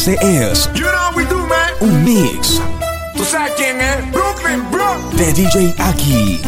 Este es you know we do, man. un mix. ¿Tú sabes quién es? Brooklyn, Brooklyn. De DJ Aki.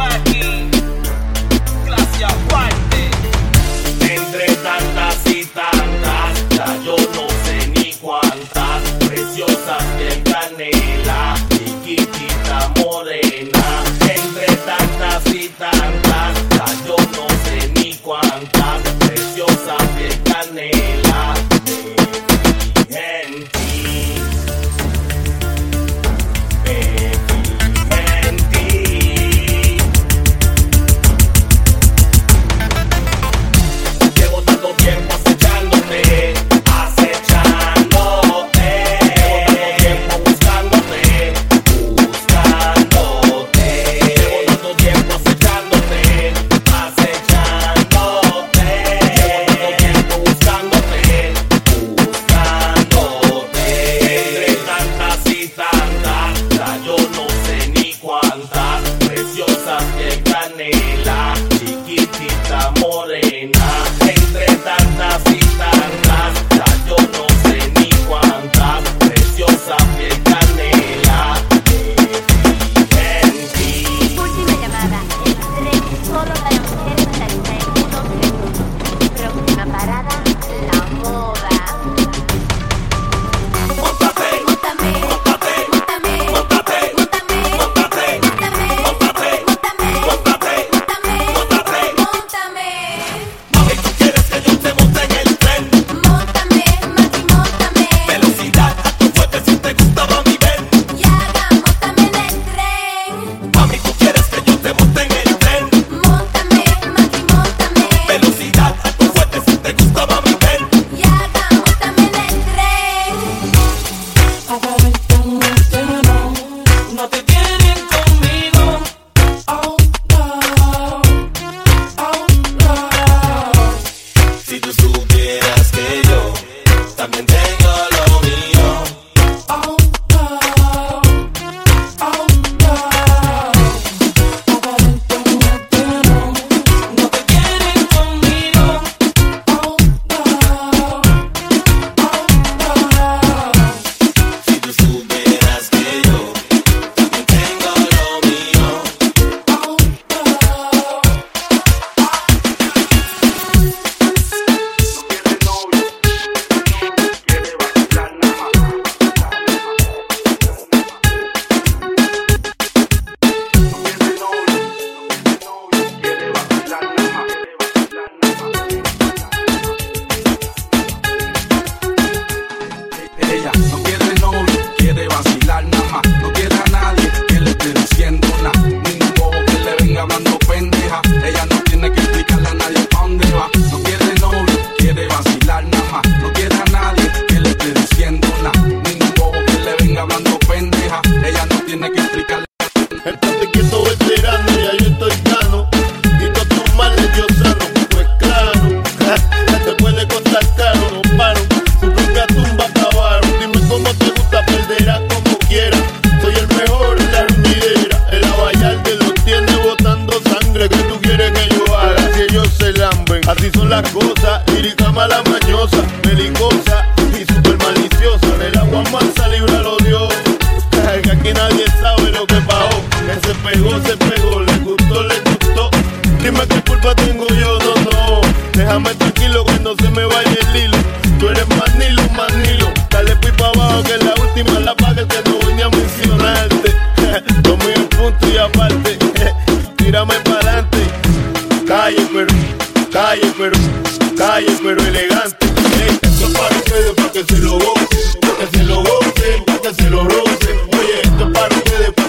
body. morning.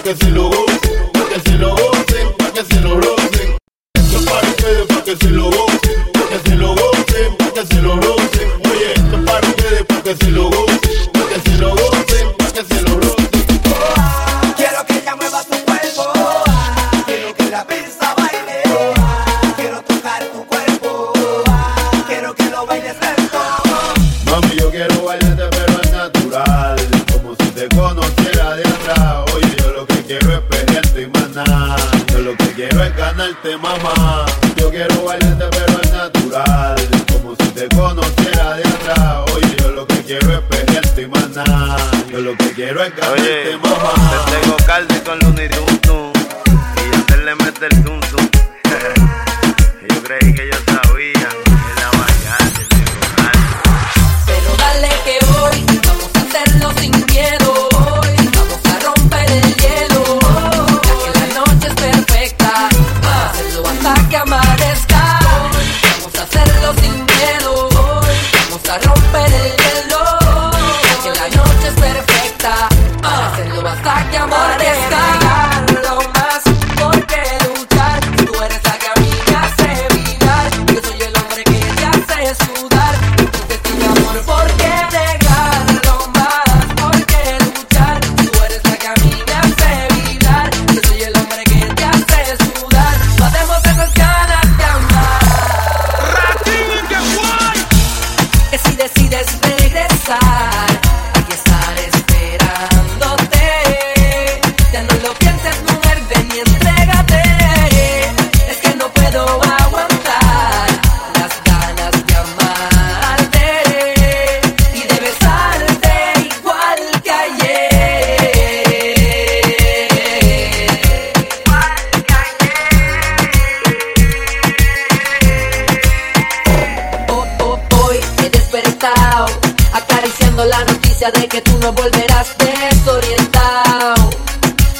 que si lo la noticia de que tú no volverás desorientado.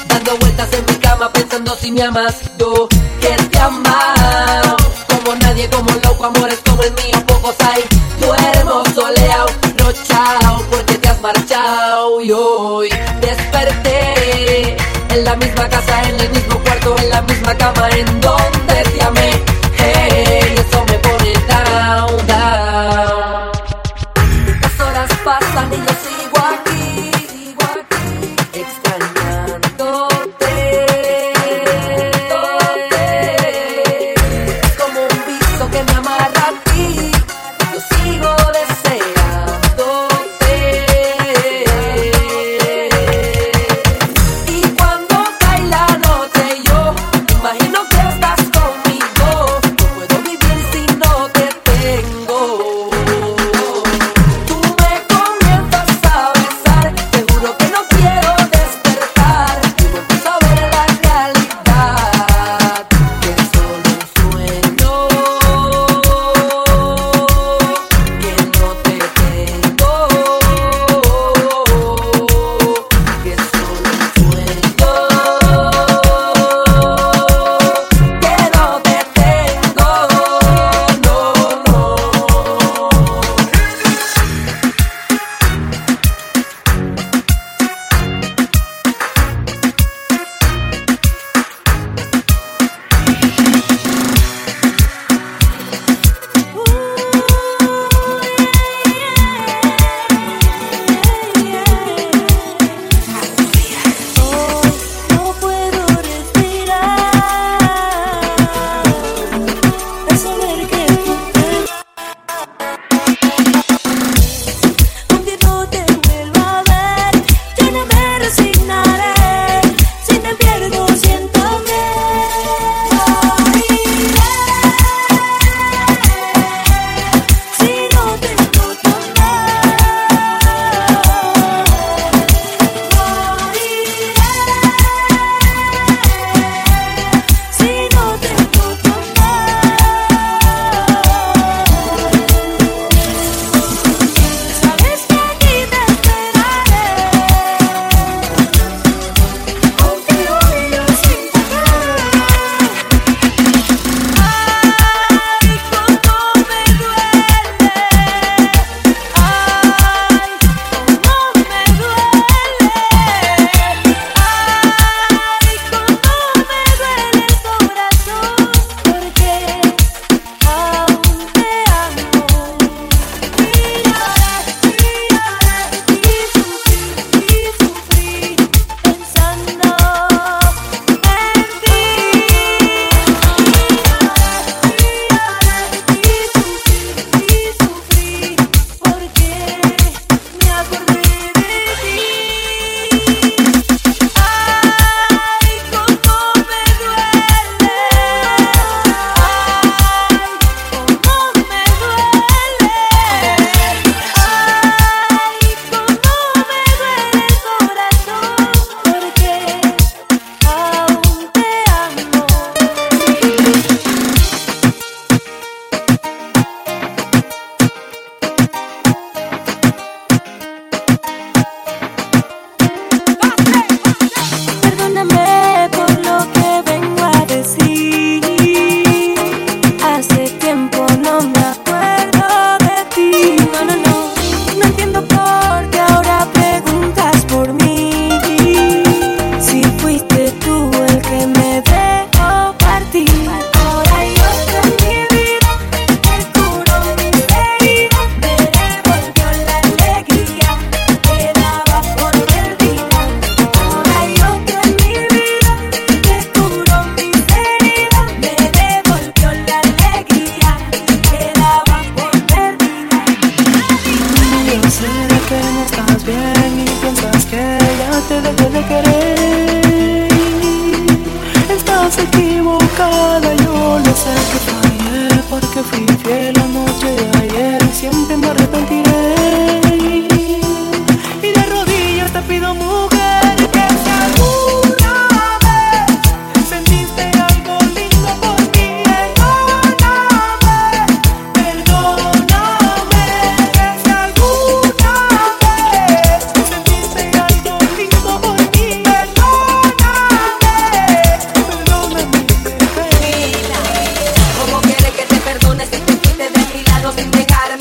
Dando vueltas en mi cama pensando si me amas, yo que te amado. Como nadie, como loco, amores como el mío, pocos hay. Tú hermoso soleado, no chao, porque te has marchado y hoy desperté. En la misma casa, en el mismo cuarto, en la misma cama, en donde te amé. no sin pecar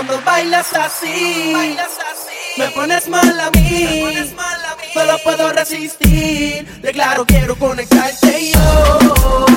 Cuando bailas así, bailas así, me pones mal a mí. Pones mal a mí. Solo puedo resistir. Declaro quiero conectarte yo.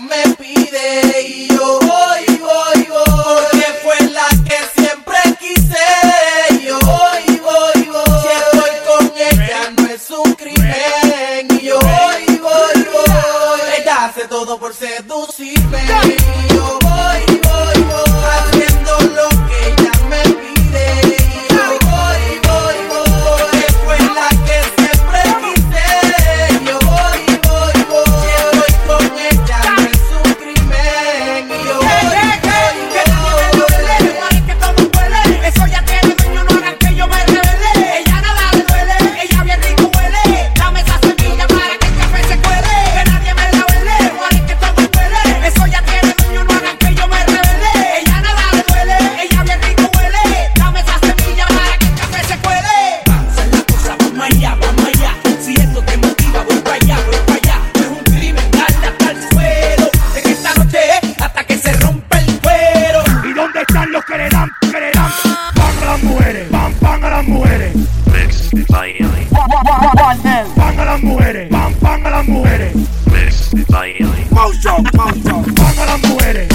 me pide y yo este. Pan a las mujeres, pan, pan a las mujeres. Este baile. Pausa, pausa, pan a las mujeres.